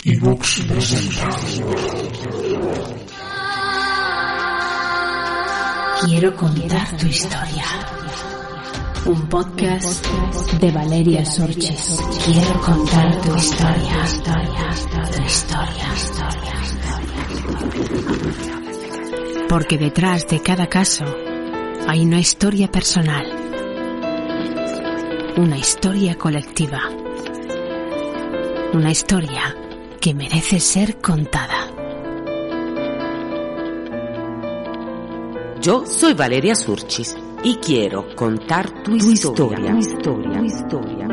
Quiero contar tu historia. Un podcast de Valeria Sorches. Quiero contar tu historia. Tu historia. Porque detrás de cada caso hay una historia personal. Una historia colectiva. Una historia que merece ser contada. Yo soy Valeria Surchis y quiero contar tu, historia. Tu historia. Tu historia.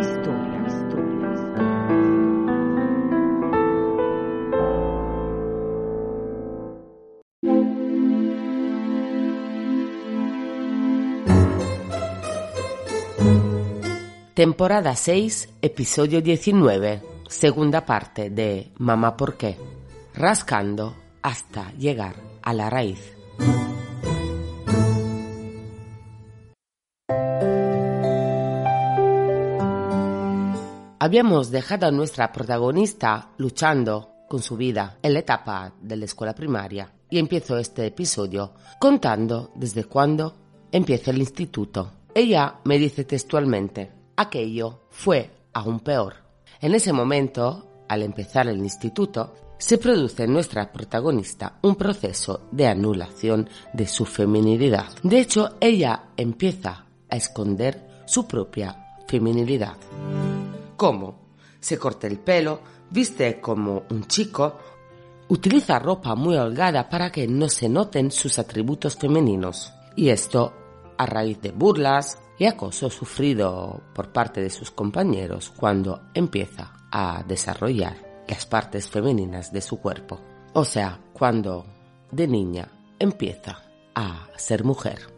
Temporada 6, episodio 19, segunda parte de Mamá por qué, rascando hasta llegar a la raíz. Habíamos dejado a nuestra protagonista luchando con su vida en la etapa de la escuela primaria y empiezo este episodio contando desde cuándo empieza el instituto. Ella me dice textualmente, aquello fue aún peor. En ese momento, al empezar el instituto, se produce en nuestra protagonista un proceso de anulación de su feminilidad. De hecho, ella empieza a esconder su propia feminilidad. ¿Cómo? Se corta el pelo, viste como un chico, utiliza ropa muy holgada para que no se noten sus atributos femeninos. Y esto a raíz de burlas y acoso sufrido por parte de sus compañeros cuando empieza a desarrollar las partes femeninas de su cuerpo. O sea, cuando de niña empieza a ser mujer.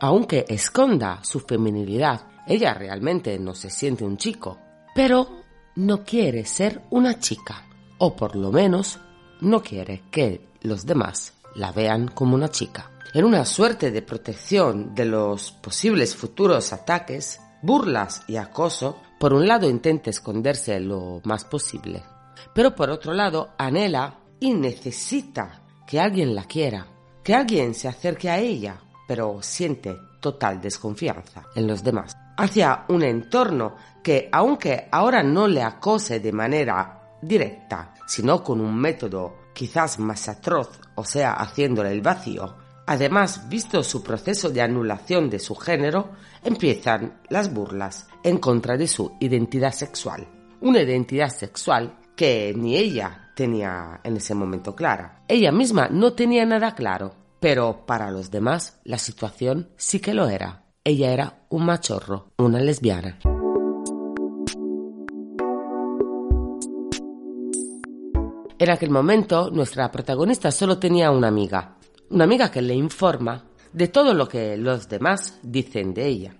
Aunque esconda su feminilidad, ella realmente no se siente un chico, pero no quiere ser una chica, o por lo menos no quiere que los demás la vean como una chica. En una suerte de protección de los posibles futuros ataques, burlas y acoso, por un lado intenta esconderse lo más posible, pero por otro lado anhela y necesita que alguien la quiera, que alguien se acerque a ella, pero siente total desconfianza en los demás hacia un entorno que, aunque ahora no le acose de manera directa, sino con un método quizás más atroz, o sea, haciéndole el vacío, además, visto su proceso de anulación de su género, empiezan las burlas en contra de su identidad sexual. Una identidad sexual que ni ella tenía en ese momento clara. Ella misma no tenía nada claro, pero para los demás la situación sí que lo era. Ella era un machorro, una lesbiana. En aquel momento, nuestra protagonista solo tenía una amiga, una amiga que le informa de todo lo que los demás dicen de ella.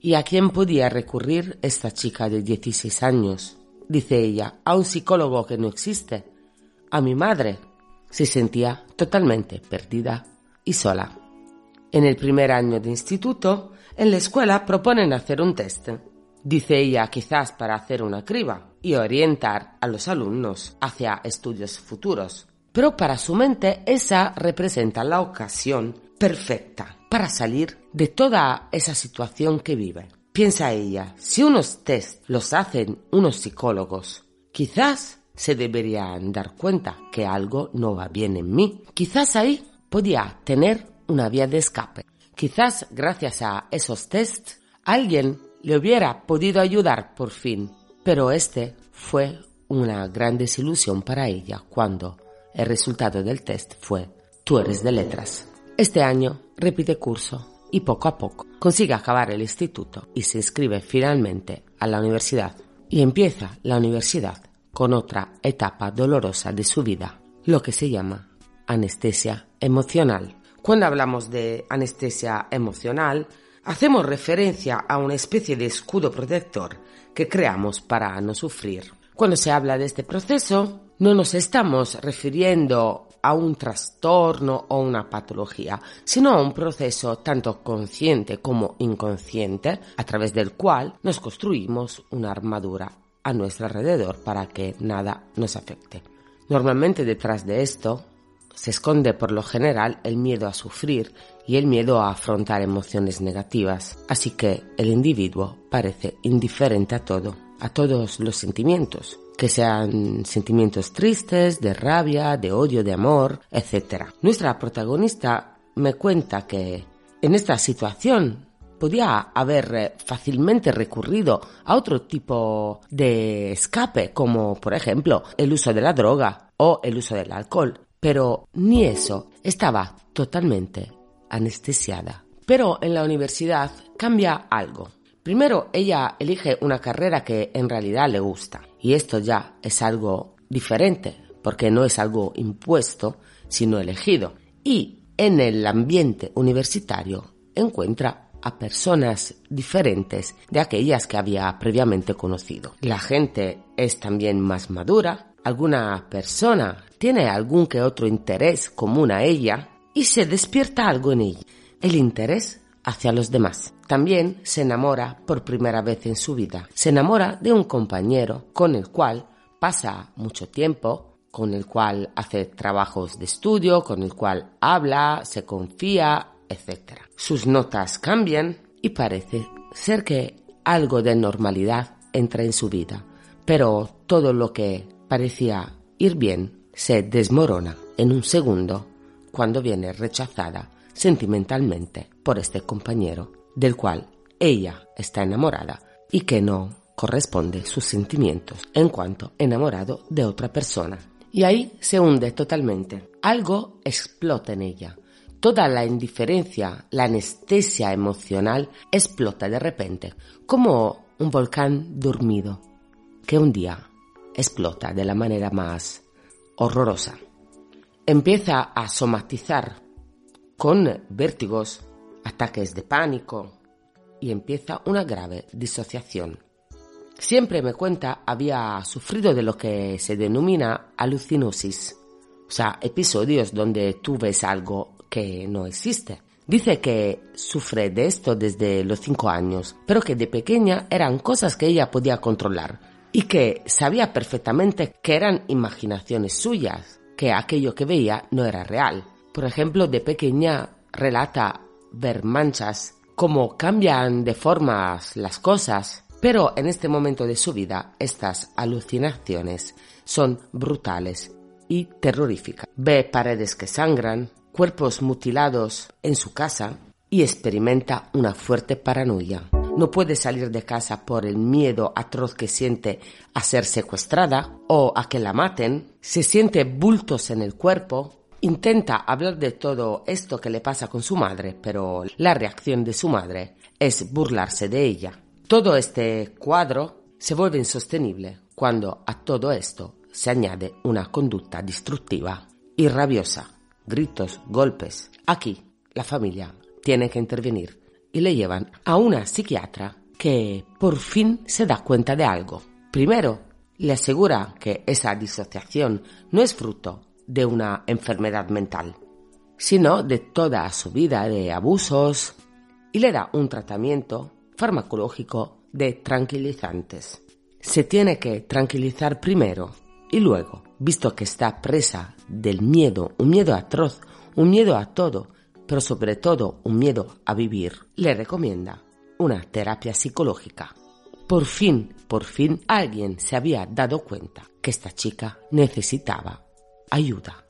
¿Y a quién podía recurrir esta chica de 16 años? Dice ella, a un psicólogo que no existe, a mi madre. Se sentía totalmente perdida y sola. En el primer año de instituto, en la escuela proponen hacer un test. Dice ella quizás para hacer una criba y orientar a los alumnos hacia estudios futuros. Pero para su mente esa representa la ocasión perfecta para salir de toda esa situación que vive. Piensa ella, si unos test los hacen unos psicólogos, quizás se deberían dar cuenta que algo no va bien en mí. Quizás ahí podía tener una vía de escape. Quizás gracias a esos tests alguien le hubiera podido ayudar por fin, pero este fue una gran desilusión para ella cuando el resultado del test fue tú eres de letras. Este año repite curso y poco a poco consigue acabar el instituto y se inscribe finalmente a la universidad y empieza la universidad con otra etapa dolorosa de su vida, lo que se llama anestesia emocional. Cuando hablamos de anestesia emocional, hacemos referencia a una especie de escudo protector que creamos para no sufrir. Cuando se habla de este proceso, no nos estamos refiriendo a un trastorno o una patología, sino a un proceso tanto consciente como inconsciente a través del cual nos construimos una armadura a nuestro alrededor para que nada nos afecte. Normalmente detrás de esto se esconde por lo general el miedo a sufrir y el miedo a afrontar emociones negativas, así que el individuo parece indiferente a todo, a todos los sentimientos, que sean sentimientos tristes, de rabia, de odio, de amor, etc. Nuestra protagonista me cuenta que en esta situación podía haber fácilmente recurrido a otro tipo de escape, como por ejemplo el uso de la droga o el uso del alcohol, pero ni eso estaba totalmente anestesiada. Pero en la universidad cambia algo. Primero, ella elige una carrera que en realidad le gusta. Y esto ya es algo diferente, porque no es algo impuesto, sino elegido. Y en el ambiente universitario encuentra a personas diferentes de aquellas que había previamente conocido. La gente es también más madura, alguna persona tiene algún que otro interés común a ella y se despierta algo en ella, el interés hacia los demás. También se enamora por primera vez en su vida. Se enamora de un compañero con el cual pasa mucho tiempo, con el cual hace trabajos de estudio, con el cual habla, se confía, etc. Sus notas cambian y parece ser que algo de normalidad entra en su vida, pero todo lo que parecía ir bien se desmorona en un segundo cuando viene rechazada sentimentalmente por este compañero del cual ella está enamorada y que no corresponde sus sentimientos en cuanto enamorado de otra persona. Y ahí se hunde totalmente. Algo explota en ella. Toda la indiferencia, la anestesia emocional explota de repente, como un volcán dormido, que un día explota de la manera más horrorosa. Empieza a somatizar con vértigos, ataques de pánico y empieza una grave disociación. Siempre me cuenta había sufrido de lo que se denomina alucinosis, o sea, episodios donde tú ves algo que no existe. Dice que sufre de esto desde los cinco años, pero que de pequeña eran cosas que ella podía controlar y que sabía perfectamente que eran imaginaciones suyas, que aquello que veía no era real. Por ejemplo, de pequeña relata ver manchas, cómo cambian de formas las cosas, pero en este momento de su vida estas alucinaciones son brutales y terroríficas. Ve paredes que sangran, cuerpos mutilados en su casa y experimenta una fuerte paranoia. No puede salir de casa por el miedo atroz que siente a ser secuestrada o a que la maten, se siente bultos en el cuerpo, Intenta hablar de todo esto que le pasa con su madre, pero la reacción de su madre es burlarse de ella. Todo este cuadro se vuelve insostenible cuando a todo esto se añade una conducta destructiva y rabiosa, gritos, golpes. Aquí la familia tiene que intervenir y le llevan a una psiquiatra que por fin se da cuenta de algo. Primero, le asegura que esa disociación no es fruto de una enfermedad mental, sino de toda su vida de abusos y le da un tratamiento farmacológico de tranquilizantes. Se tiene que tranquilizar primero y luego, visto que está presa del miedo, un miedo atroz, un miedo a todo, pero sobre todo un miedo a vivir, le recomienda una terapia psicológica. Por fin, por fin alguien se había dado cuenta que esta chica necesitaba ayuda.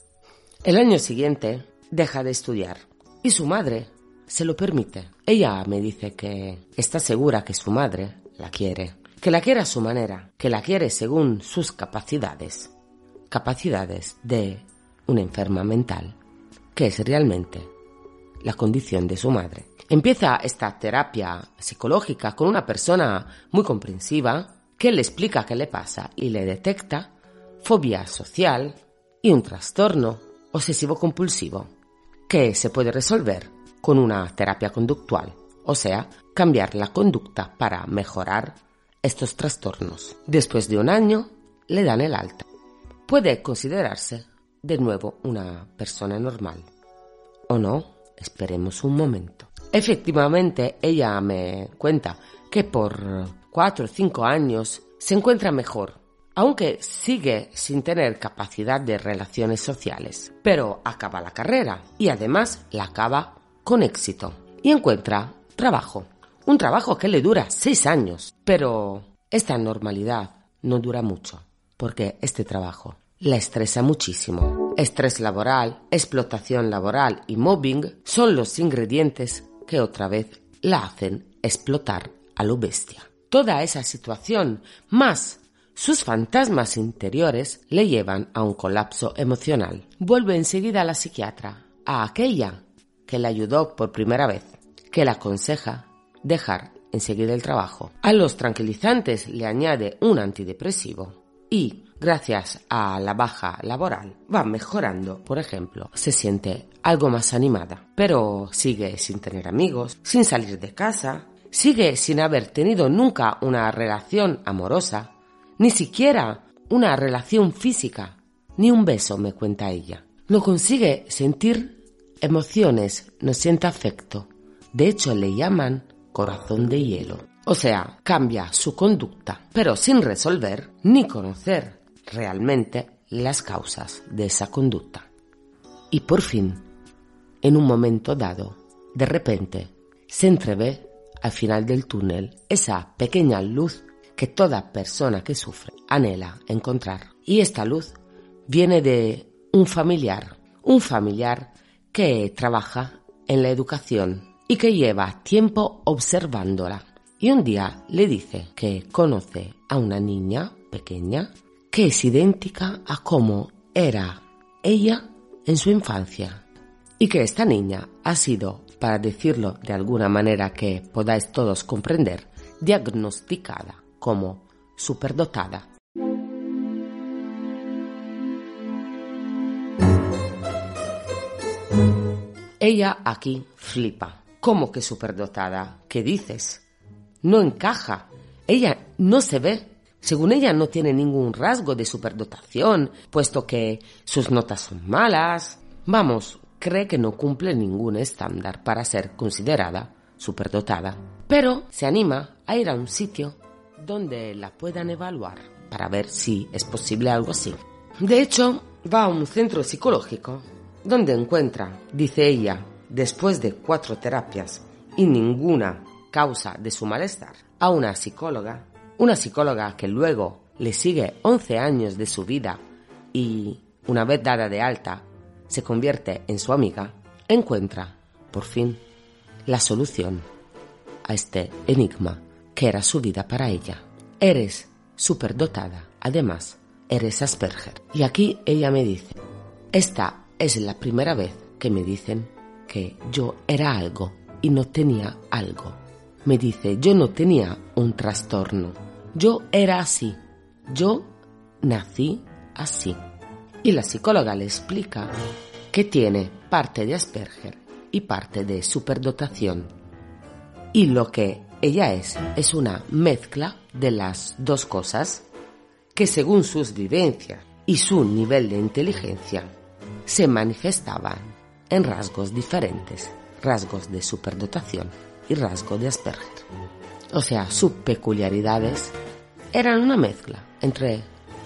El año siguiente deja de estudiar y su madre se lo permite. Ella me dice que está segura que su madre la quiere, que la quiere a su manera, que la quiere según sus capacidades, capacidades de una enferma mental, que es realmente la condición de su madre. Empieza esta terapia psicológica con una persona muy comprensiva que le explica qué le pasa y le detecta fobia social y un trastorno obsesivo-compulsivo que se puede resolver con una terapia conductual, o sea, cambiar la conducta para mejorar estos trastornos. Después de un año, le dan el alta. Puede considerarse de nuevo una persona normal. ¿O no? Esperemos un momento. Efectivamente, ella me cuenta que por cuatro o cinco años se encuentra mejor, aunque sigue sin tener capacidad de relaciones sociales. Pero acaba la carrera y además la acaba con éxito y encuentra trabajo. Un trabajo que le dura seis años. Pero esta normalidad no dura mucho, porque este trabajo la estresa muchísimo. Estrés laboral, explotación laboral y mobbing son los ingredientes que otra vez la hacen explotar a lo bestia. Toda esa situación, más sus fantasmas interiores, le llevan a un colapso emocional. Vuelve enseguida a la psiquiatra, a aquella que le ayudó por primera vez, que le aconseja dejar enseguida el trabajo. A los tranquilizantes le añade un antidepresivo y, gracias a la baja laboral, va mejorando. Por ejemplo, se siente algo más animada, pero sigue sin tener amigos, sin salir de casa, sigue sin haber tenido nunca una relación amorosa, ni siquiera una relación física, ni un beso, me cuenta ella. No consigue sentir emociones, no siente afecto. De hecho, le llaman corazón de hielo. O sea, cambia su conducta, pero sin resolver ni conocer realmente las causas de esa conducta. Y por fin, en un momento dado, de repente, se entrevé al final del túnel esa pequeña luz que toda persona que sufre anhela encontrar. Y esta luz viene de un familiar, un familiar que trabaja en la educación y que lleva tiempo observándola. Y un día le dice que conoce a una niña pequeña que es idéntica a cómo era ella en su infancia. Y que esta niña ha sido, para decirlo de alguna manera que podáis todos comprender, diagnosticada como superdotada. Ella aquí flipa ¿Cómo que superdotada? ¿Qué dices? No encaja. Ella no se ve. Según ella no tiene ningún rasgo de superdotación, puesto que sus notas son malas. Vamos, cree que no cumple ningún estándar para ser considerada superdotada. Pero se anima a ir a un sitio donde la puedan evaluar para ver si es posible algo así. De hecho, va a un centro psicológico donde encuentra, dice ella, después de cuatro terapias y ninguna causa de su malestar, a una psicóloga, una psicóloga que luego le sigue 11 años de su vida y, una vez dada de alta, se convierte en su amiga, encuentra, por fin, la solución a este enigma que era su vida para ella. Eres superdotada, además, eres Asperger. Y aquí ella me dice, esta es la primera vez que me dicen que yo era algo y no tenía algo. Me dice, yo no tenía un trastorno, yo era así, yo nací así. Y la psicóloga le explica que tiene parte de Asperger y parte de superdotación. Y lo que ella es es una mezcla de las dos cosas que según sus vivencias y su nivel de inteligencia se manifestaban en rasgos diferentes, rasgos de superdotación y rasgos de Asperger. O sea, sus peculiaridades eran una mezcla entre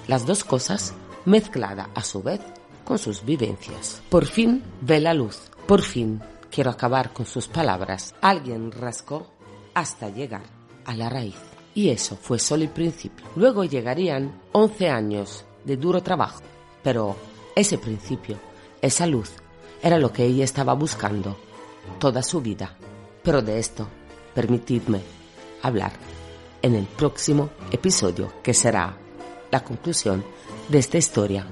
las dos cosas mezclada a su vez con sus vivencias. Por fin ve la luz, por fin quiero acabar con sus palabras. Alguien rascó hasta llegar a la raíz. Y eso fue solo el principio. Luego llegarían 11 años de duro trabajo. Pero ese principio, esa luz, era lo que ella estaba buscando toda su vida. Pero de esto, permitidme hablar en el próximo episodio, que será la conclusión de esta historia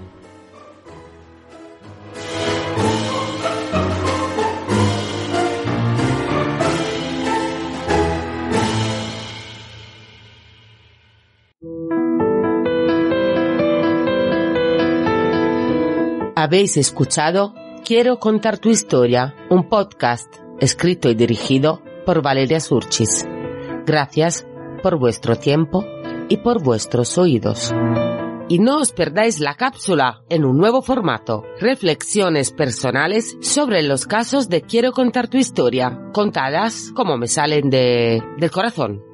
Habéis escuchado Quiero contar tu historia, un podcast escrito y dirigido por Valeria Surchis. Gracias por vuestro tiempo y por vuestros oídos. Y no os perdáis la cápsula en un nuevo formato. Reflexiones personales sobre los casos de Quiero contar tu historia, contadas como me salen de, del corazón.